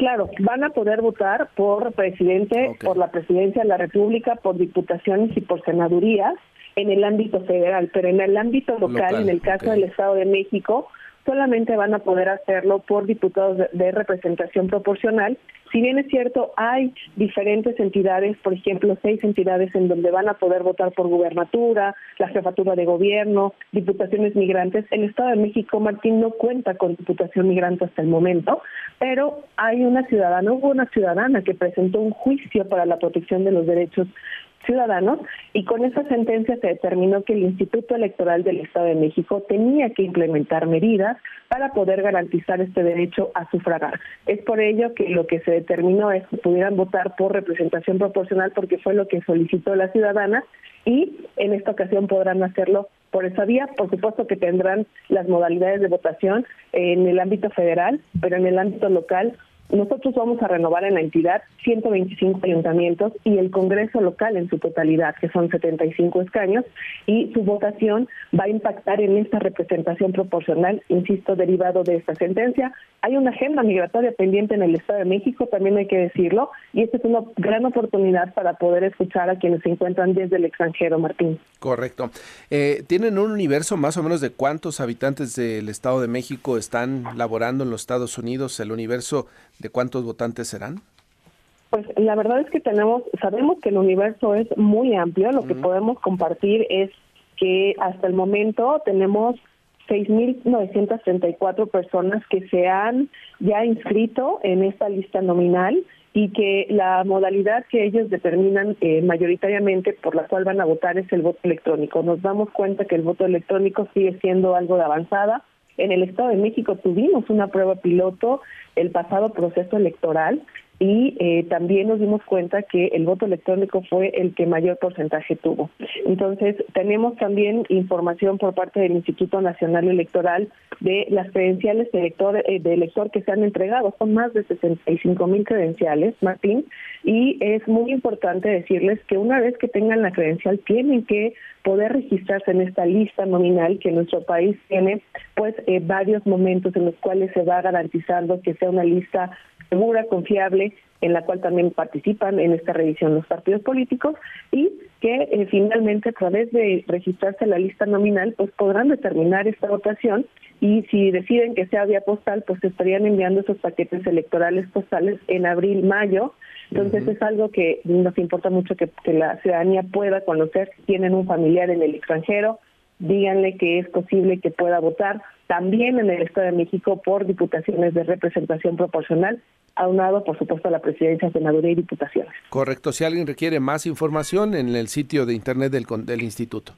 Claro, van a poder votar por presidente, por la presidencia de la República, por diputaciones y por senadurías en el ámbito federal, pero en el ámbito local, en el caso del Estado de México, solamente van a poder hacerlo por diputados de, representación proporcional. Si bien es cierto, hay diferentes entidades, por ejemplo, seis entidades en donde van a poder votar por gubernatura, la jefatura de gobierno, diputaciones migrantes. El Estado de México, Martín, no cuenta con diputación migrante hasta el momento, pero hay una ciudadana, hubo una ciudadana que presentó un juicio para la protección de los derechos ciudadanos y con esa sentencia se determinó que el Instituto Electoral del Estado de México tenía que implementar medidas para poder garantizar este derecho a sufragar. Es por ello que lo que se determinó es que pudieran votar por representación proporcional porque fue lo que solicitó la ciudadana y en esta ocasión podrán hacerlo por esa vía. Por supuesto que tendrán las modalidades de votación en el ámbito federal, pero en el ámbito local nosotros vamos a renovar en la entidad 125 ayuntamientos y el Congreso local en su totalidad, que son 75 escaños, y su votación va a impactar en esta representación proporcional, insisto, derivado de esta sentencia. Hay una agenda migratoria pendiente en el Estado de México, también hay que decirlo, y esta es una gran oportunidad para poder escuchar a quienes se encuentran desde el extranjero, Martín. Correcto. Eh, ¿Tienen un universo más o menos de cuántos habitantes del Estado de México están laborando en los Estados Unidos? El universo ¿De cuántos votantes serán? Pues la verdad es que tenemos, sabemos que el universo es muy amplio. Lo que podemos compartir es que hasta el momento tenemos 6.934 personas que se han ya inscrito en esta lista nominal y que la modalidad que ellos determinan eh, mayoritariamente por la cual van a votar es el voto electrónico. Nos damos cuenta que el voto electrónico sigue siendo algo de avanzada. En el Estado de México tuvimos una prueba piloto el pasado proceso electoral y eh, también nos dimos cuenta que el voto electrónico fue el que mayor porcentaje tuvo. Entonces, tenemos también información por parte del Instituto Nacional Electoral de las credenciales de elector, eh, de elector que se han entregado. Son más de 65 mil credenciales, Martín, y es muy importante decirles que una vez que tengan la credencial tienen que poder registrarse en esta lista nominal que nuestro país tiene pues eh, varios momentos en los cuales se va garantizando que sea una lista segura, confiable, en la cual también participan en esta revisión los partidos políticos y que eh, finalmente a través de registrarse en la lista nominal pues podrán determinar esta votación y si deciden que sea vía postal pues estarían enviando esos paquetes electorales postales en abril, mayo. Entonces es algo que nos importa mucho que, que la ciudadanía pueda conocer si tienen un familiar en el extranjero, díganle que es posible que pueda votar también en el Estado de México por diputaciones de representación proporcional aunado, por supuesto, a la presidencia, senaduría y diputaciones. Correcto. Si alguien requiere más información, en el sitio de internet del, del instituto.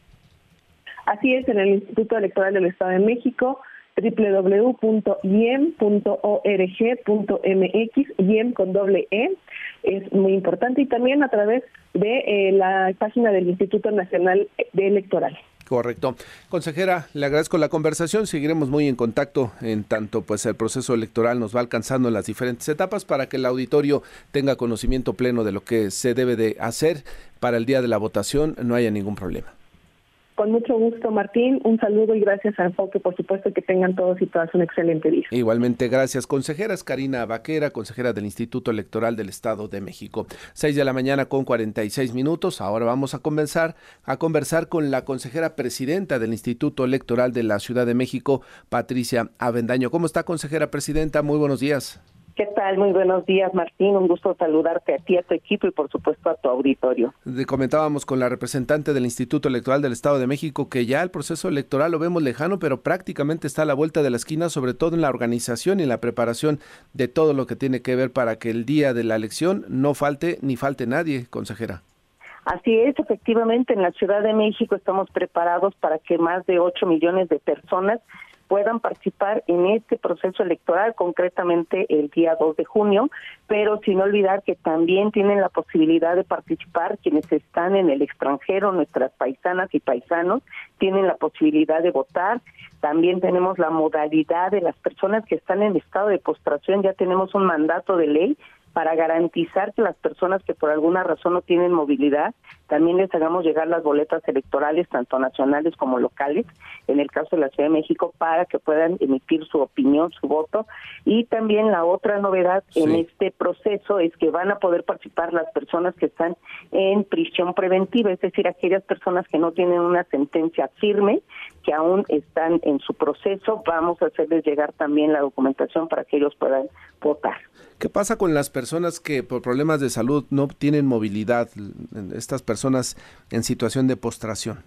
Así es, en el Instituto Electoral del Estado de México, www.iem.org.mx, IEM con doble E, es muy importante, y también a través de eh, la página del Instituto Nacional de Electoral. Correcto. Consejera, le agradezco la conversación. Seguiremos muy en contacto en tanto pues el proceso electoral nos va alcanzando en las diferentes etapas para que el auditorio tenga conocimiento pleno de lo que se debe de hacer para el día de la votación, no haya ningún problema. Con mucho gusto, Martín. Un saludo y gracias a Enfoque. Por supuesto que tengan todos y todas un excelente día. Igualmente, gracias. Consejeras Karina Vaquera, consejera del Instituto Electoral del Estado de México. Seis de la mañana con 46 minutos. Ahora vamos a conversar, a conversar con la consejera presidenta del Instituto Electoral de la Ciudad de México, Patricia Avendaño. ¿Cómo está, consejera presidenta? Muy buenos días. ¿Qué tal? Muy buenos días, Martín. Un gusto saludarte a ti, a tu equipo y por supuesto a tu auditorio. comentábamos con la representante del Instituto Electoral del Estado de México que ya el proceso electoral lo vemos lejano, pero prácticamente está a la vuelta de la esquina, sobre todo en la organización y en la preparación de todo lo que tiene que ver para que el día de la elección no falte ni falte nadie, consejera. Así es, efectivamente, en la Ciudad de México estamos preparados para que más de 8 millones de personas puedan participar en este proceso electoral, concretamente el día 2 de junio, pero sin olvidar que también tienen la posibilidad de participar quienes están en el extranjero, nuestras paisanas y paisanos, tienen la posibilidad de votar. También tenemos la modalidad de las personas que están en estado de postración, ya tenemos un mandato de ley para garantizar que las personas que por alguna razón no tienen movilidad, también les hagamos llegar las boletas electorales, tanto nacionales como locales, en el caso de la Ciudad de México, para que puedan emitir su opinión, su voto. Y también la otra novedad en este proceso es que van a poder participar las personas que están en prisión preventiva, es decir, aquellas personas que no tienen una sentencia firme, que aún están en su proceso, vamos a hacerles llegar también la documentación para que ellos puedan votar. ¿Qué pasa con las personas que por problemas de salud no tienen movilidad, estas personas en situación de postración?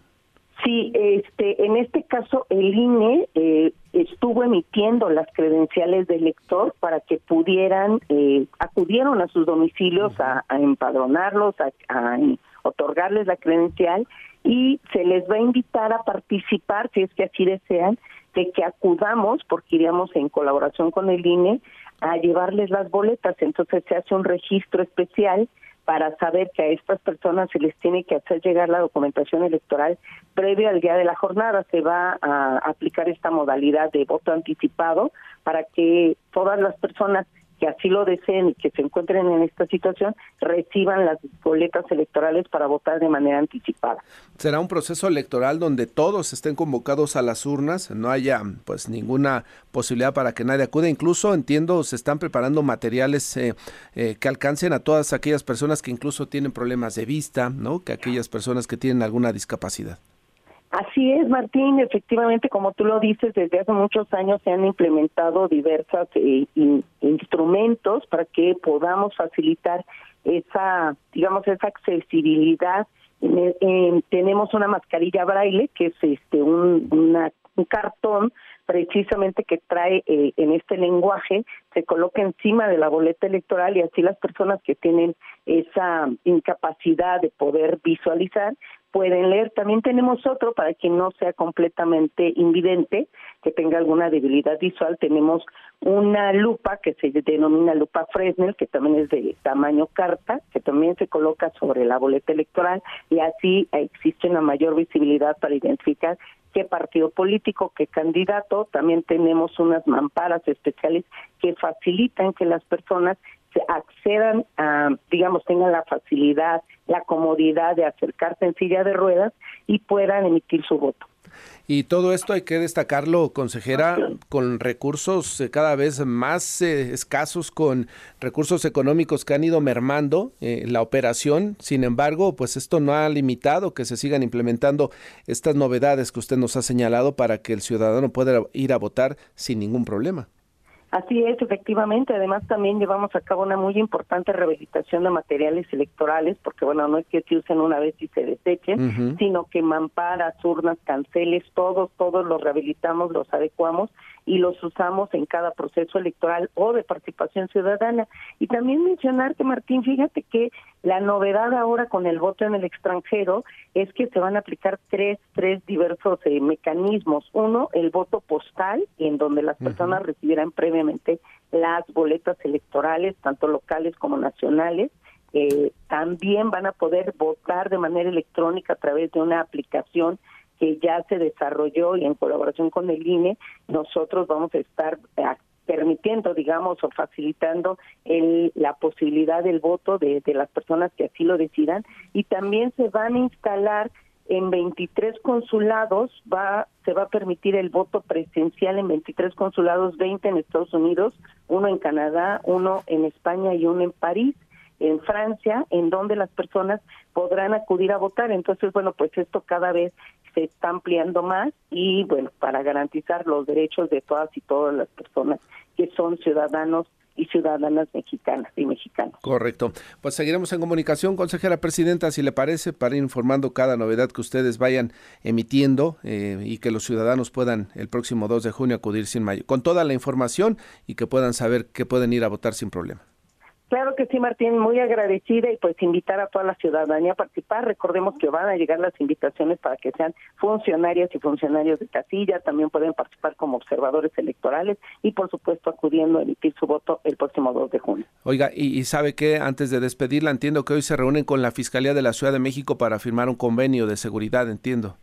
Sí, este, en este caso el INE eh, estuvo emitiendo las credenciales del lector para que pudieran, eh, acudieron a sus domicilios a, empadronarlos, a, otorgarles la credencial y se les va a invitar a participar, si es que así desean, de que acudamos, porque iríamos en colaboración con el INE, a llevarles las boletas. Entonces se hace un registro especial para saber que a estas personas se les tiene que hacer llegar la documentación electoral previo al día de la jornada. Se va a aplicar esta modalidad de voto anticipado para que todas las personas que así lo deseen y que se encuentren en esta situación reciban las boletas electorales para votar de manera anticipada. Será un proceso electoral donde todos estén convocados a las urnas, no haya pues ninguna posibilidad para que nadie acude, incluso entiendo se están preparando materiales eh, eh, que alcancen a todas aquellas personas que incluso tienen problemas de vista, ¿no? Que aquellas personas que tienen alguna discapacidad. Así es, Martín. Efectivamente, como tú lo dices, desde hace muchos años se han implementado diversos eh, instrumentos para que podamos facilitar esa, digamos, esa accesibilidad. tenemos una mascarilla braille, que es este un, cartón precisamente que trae eh, en este lenguaje, se coloca encima de la boleta electoral y así las personas que tienen esa incapacidad de poder visualizar pueden leer. También tenemos otro para quien no sea completamente invidente, que tenga alguna debilidad visual. Tenemos una lupa que se denomina lupa Fresnel, que también es de tamaño carta, que también se coloca sobre la boleta electoral y así existe una mayor visibilidad para identificar qué partido político, qué candidato. También tenemos unas mamparas especiales que facilitan que las personas accedan a, digamos, tengan la facilidad, la comodidad de acercarse en silla de ruedas y puedan emitir su voto. Y todo esto hay que destacarlo, consejera, con recursos eh, cada vez más eh, escasos, con recursos económicos que han ido mermando eh, la operación. Sin embargo, pues esto no ha limitado que se sigan implementando estas novedades que usted nos ha señalado para que el ciudadano pueda ir a votar sin ningún problema. Así es, efectivamente. Además, también llevamos a cabo una muy importante rehabilitación de materiales electorales, porque, bueno, no es que se usen una vez y se desechen, sino que mamparas, urnas, canceles, todos, todos los rehabilitamos, los adecuamos y los usamos en cada proceso electoral o de participación ciudadana. Y también mencionar que, Martín, fíjate que la novedad ahora con el voto en el extranjero es que se van a aplicar tres, tres diversos eh, mecanismos. Uno, el voto postal, en donde las personas recibirán previamente las boletas electorales, tanto locales como nacionales. Eh, también van a poder votar de manera electrónica a través de una aplicación que ya se desarrolló y en colaboración con el INE, nosotros vamos a estar eh, permitiendo, digamos, o facilitando el, la posibilidad del voto de, de las personas que así lo decidan y también se van a instalar en 23 consulados va se va a permitir el voto presencial en 23 consulados, 20 en Estados Unidos, uno en Canadá, uno en España y uno en París en Francia, en donde las personas podrán acudir a votar. Entonces, bueno, pues esto cada vez se está ampliando más y, bueno, para garantizar los derechos de todas y todas las personas que son ciudadanos y ciudadanas mexicanas y mexicanos. Correcto. Pues seguiremos en comunicación, consejera presidenta, si le parece, para ir informando cada novedad que ustedes vayan emitiendo eh, y que los ciudadanos puedan el próximo 2 de junio acudir sin mayo, con toda la información y que puedan saber que pueden ir a votar sin problema. Claro que sí, Martín, muy agradecida y pues invitar a toda la ciudadanía a participar. Recordemos que van a llegar las invitaciones para que sean funcionarias y funcionarios de casilla, también pueden participar como observadores electorales y por supuesto acudiendo a emitir su voto el próximo 2 de junio. Oiga, y, y sabe que antes de despedirla, entiendo que hoy se reúnen con la Fiscalía de la Ciudad de México para firmar un convenio de seguridad, entiendo.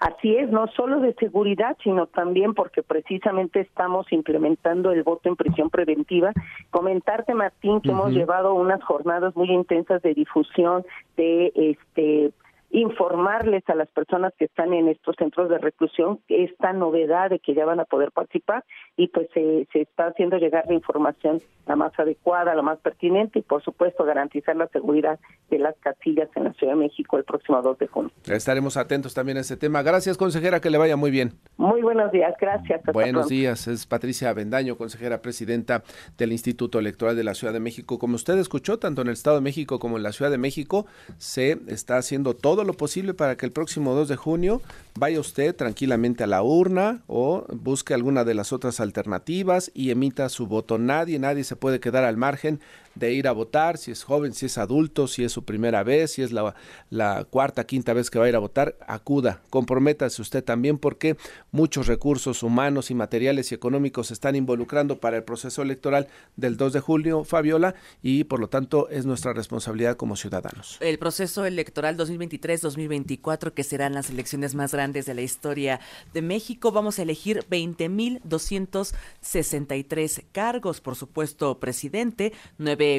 Así es, no solo de seguridad, sino también porque precisamente estamos implementando el voto en prisión preventiva. Comentarte, Martín, que hemos llevado unas jornadas muy intensas de difusión de este informarles a las personas que están en estos centros de reclusión esta novedad de que ya van a poder participar y pues se, se está haciendo llegar la información la más adecuada, la más pertinente y por supuesto garantizar la seguridad de las casillas en la Ciudad de México el próximo 2 de junio. Estaremos atentos también a este tema. Gracias, consejera, que le vaya muy bien. Muy buenos días, gracias. buenos días, es Patricia Avendaño, consejera presidenta del Instituto Electoral de la Ciudad de México. Como usted escuchó, tanto en el Estado de México como en la Ciudad de México se está haciendo todo lo posible para que el próximo 2 de junio vaya usted tranquilamente a la urna o busque alguna de las otras alternativas y emita su voto. Nadie, nadie se puede quedar al margen de ir a votar, si es joven, si es adulto, si es su primera vez, si es la, la cuarta, quinta vez que va a ir a votar, acuda, comprométase usted también porque muchos recursos humanos y materiales y económicos se están involucrando para el proceso electoral del 2 de julio, Fabiola, y por lo tanto es nuestra responsabilidad como ciudadanos. El proceso electoral 2023-2024, que serán las elecciones más grandes de la historia de México, vamos a elegir 20.263 cargos, por supuesto, presidente,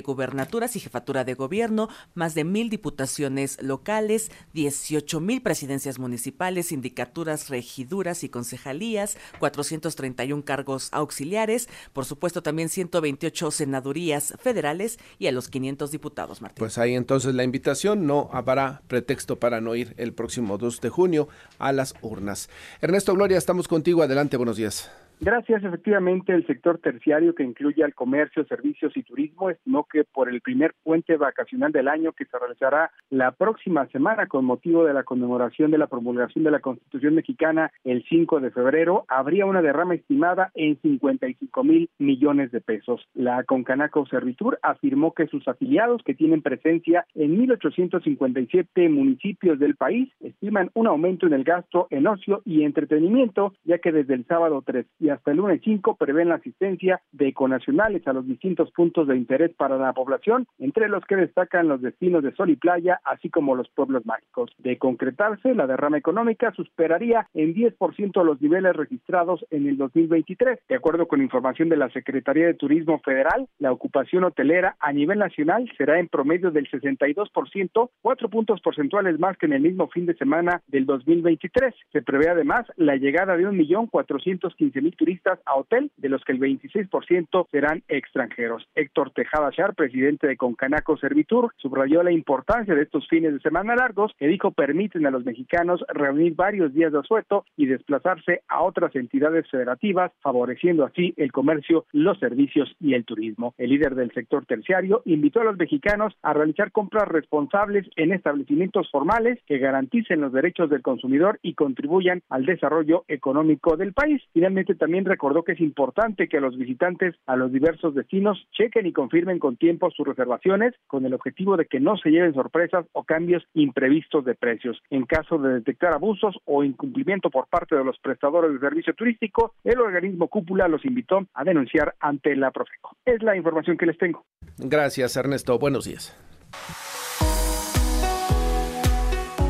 gubernaturas y jefatura de gobierno, más de mil diputaciones locales, 18 mil presidencias municipales, sindicaturas, regiduras y concejalías, 431 cargos auxiliares, por supuesto también 128 senadurías federales y a los 500 diputados, Martín. Pues ahí entonces la invitación, no habrá pretexto para no ir el próximo 2 de junio a las urnas. Ernesto Gloria, estamos contigo, adelante, buenos días. Gracias. Efectivamente, el sector terciario que incluye al comercio, servicios y turismo estimó que por el primer puente vacacional del año que se realizará la próxima semana con motivo de la conmemoración de la promulgación de la Constitución mexicana el 5 de febrero, habría una derrama estimada en 55 mil millones de pesos. La Concanaco Servitur afirmó que sus afiliados que tienen presencia en 1.857 municipios del país estiman un aumento en el gasto en ocio y entretenimiento, ya que desde el sábado 3 hasta el lunes 5 prevén la asistencia de econacionales a los distintos puntos de interés para la población, entre los que destacan los destinos de sol y playa, así como los pueblos mágicos. De concretarse, la derrama económica superaría en 10% los niveles registrados en el 2023. De acuerdo con información de la Secretaría de Turismo Federal, la ocupación hotelera a nivel nacional será en promedio del 62%, cuatro puntos porcentuales más que en el mismo fin de semana del 2023. Se prevé además la llegada de 1.415.000 turistas a hotel, de los que el 26% serán extranjeros. Héctor Tejada Char, presidente de Concanaco Servitur, subrayó la importancia de estos fines de semana largos que dijo permiten a los mexicanos reunir varios días de asueto y desplazarse a otras entidades federativas, favoreciendo así el comercio, los servicios y el turismo. El líder del sector terciario invitó a los mexicanos a realizar compras responsables en establecimientos formales que garanticen los derechos del consumidor y contribuyan al desarrollo económico del país. Finalmente, también también recordó que es importante que los visitantes a los diversos destinos chequen y confirmen con tiempo sus reservaciones con el objetivo de que no se lleven sorpresas o cambios imprevistos de precios. En caso de detectar abusos o incumplimiento por parte de los prestadores de servicio turístico, el organismo cúpula los invitó a denunciar ante la Profeco. Es la información que les tengo. Gracias, Ernesto. Buenos días.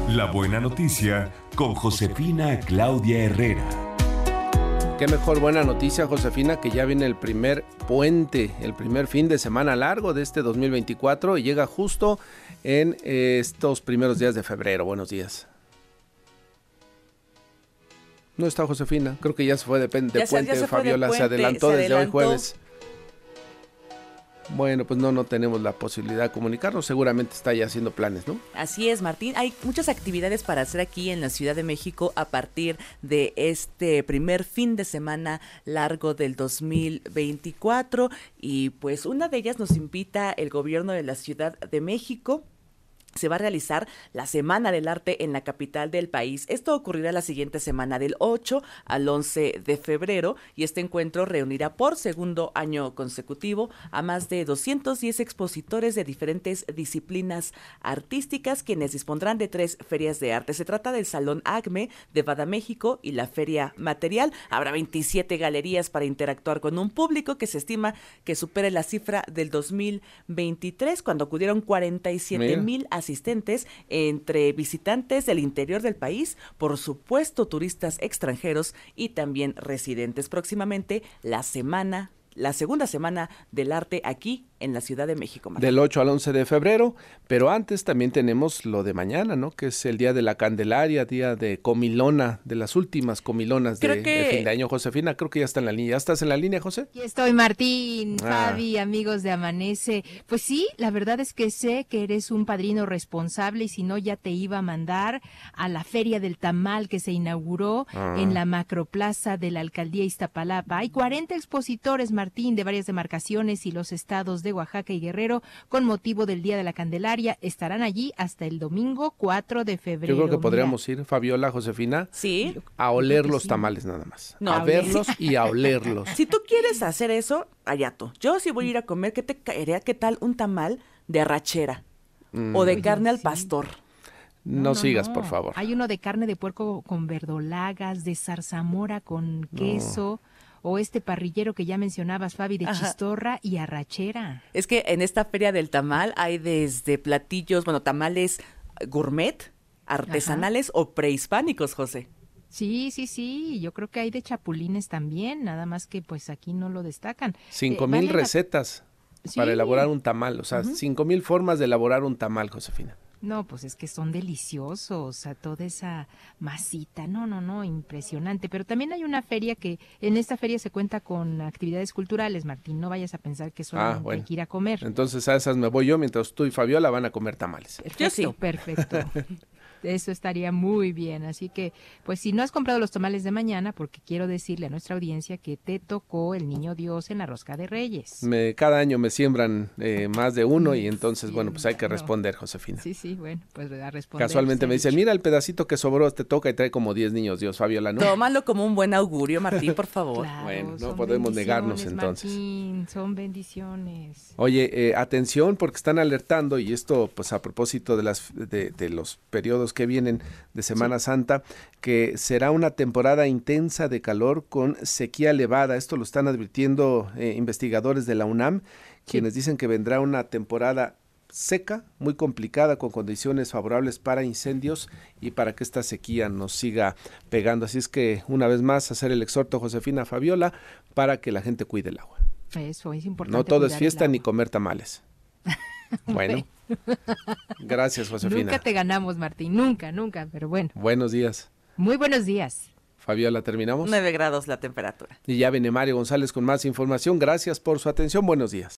La buena noticia con Josefina Claudia Herrera qué mejor buena noticia, Josefina, que ya viene el primer puente, el primer fin de semana largo de este 2024 y llega justo en eh, estos primeros días de febrero. Buenos días. No está Josefina, creo que ya se fue de, puente. Fabiola se adelantó desde hoy jueves. Bueno, pues no, no tenemos la posibilidad de comunicarnos. Seguramente está ya haciendo planes, ¿no? Así es, Martín. Hay muchas actividades para hacer aquí en la Ciudad de México a partir de este primer fin de semana largo del 2024. Y pues una de ellas nos invita el gobierno de la Ciudad de México se va a realizar la Semana del Arte en la capital del país. Esto ocurrirá la siguiente semana del 8 al 11 de febrero y este encuentro reunirá por segundo año consecutivo a más de 210 expositores de diferentes disciplinas artísticas quienes dispondrán de tres ferias de arte. Se trata del Salón ACME de Bada México y la Feria Material. Habrá 27 galerías para interactuar con un público que se estima que supere la cifra del 2023 cuando acudieron 47 mil asistentes entre visitantes del interior del país, por supuesto turistas extranjeros y también residentes. Próximamente la semana la segunda semana del arte aquí en la Ciudad de México. Del 8 al 11 de febrero, pero antes también tenemos lo de mañana, ¿no? Que es el Día de la Candelaria, Día de Comilona, de las últimas comilonas de, fin de año. Josefina, creo que ya está en la línea. ¿Ya estás en la línea, José? Aquí estoy, Martín, ah. Fabi, amigos de Amanece. Pues sí, la verdad es que sé que eres un padrino responsable y si no ya te iba a mandar a la Feria del Tamal que se inauguró ah. en la macroplaza de la Alcaldía Iztapalapa. Hay 40 expositores, Martín, de varias demarcaciones y los estados de Oaxaca y Guerrero con motivo del Día de la Candelaria. Estarán allí hasta el domingo 4 de febrero. Yo creo que podríamos ir, Fabiola, Josefina, ¿Sí? a oler los tamales nada más. a verlos y a olerlos. Si tú quieres hacer eso, allá tú. Yo sí voy a ir a comer, ¿qué te caería? ¿Qué tal un tamal de arrachera? Mm. O de carne al pastor. No, sigas, por favor. Hay uno de carne de puerco con verdolagas, de zarzamora con queso o este parrillero que ya mencionabas, Fabi, de chistorra y arrachera. Es que en esta feria del tamal hay desde platillos, bueno, tamales gourmet, artesanales o prehispánicos, José. Sí, sí, sí, yo creo que hay de chapulines también, nada más que pues aquí no lo destacan. Cinco eh, mil recetas para elaborar un tamal, o sea, cinco mil formas de elaborar un tamal, Josefina. No, pues es que son deliciosos, o sea, toda esa masita, no, no, no, impresionante. Pero también hay una feria que, en esta feria se cuenta con actividades culturales, Martín, no vayas a pensar que solo ah, hay que ir a comer. Entonces a esas me voy yo, mientras tú y Fabiola van a comer tamales. Perfecto, perfecto. Eso estaría muy bien. Así que, pues si no has comprado los tamales de mañana, porque quiero decirle a nuestra audiencia que te tocó el niño Dios en la rosca de Reyes. Me, cada año me siembran eh, más de uno y entonces, bueno, pues hay que responder, Josefina. Sí, sí, bueno, pues a responder. Casualmente me dicen, mira el pedacito que sobró, te toca y trae como 10 niños Dios, Fabiola, ¿no? Tómalo como un buen augurio, Martín, por favor. bueno, no podemos negarnos entonces. Martín, son bendiciones. Oye, eh, atención porque están alertando y esto, pues a propósito de, las, de, de los periodos que vienen de Semana Santa, que será una temporada intensa de calor con sequía elevada. Esto lo están advirtiendo eh, investigadores de la UNAM, quienes dicen que vendrá una temporada seca, muy complicada, con condiciones favorables para incendios y para que esta sequía nos siga pegando. Así es que, una vez más, hacer el exhorto Josefina Fabiola para que la gente cuide el agua. Eso es importante. No todo es fiesta ni comer tamales. Bueno. Gracias, Josefina. Nunca te ganamos, Martín, nunca, nunca, pero bueno. Buenos días. Muy buenos días. Fabiola, terminamos. 9 grados la temperatura. Y ya viene Mario González con más información. Gracias por su atención. Buenos días.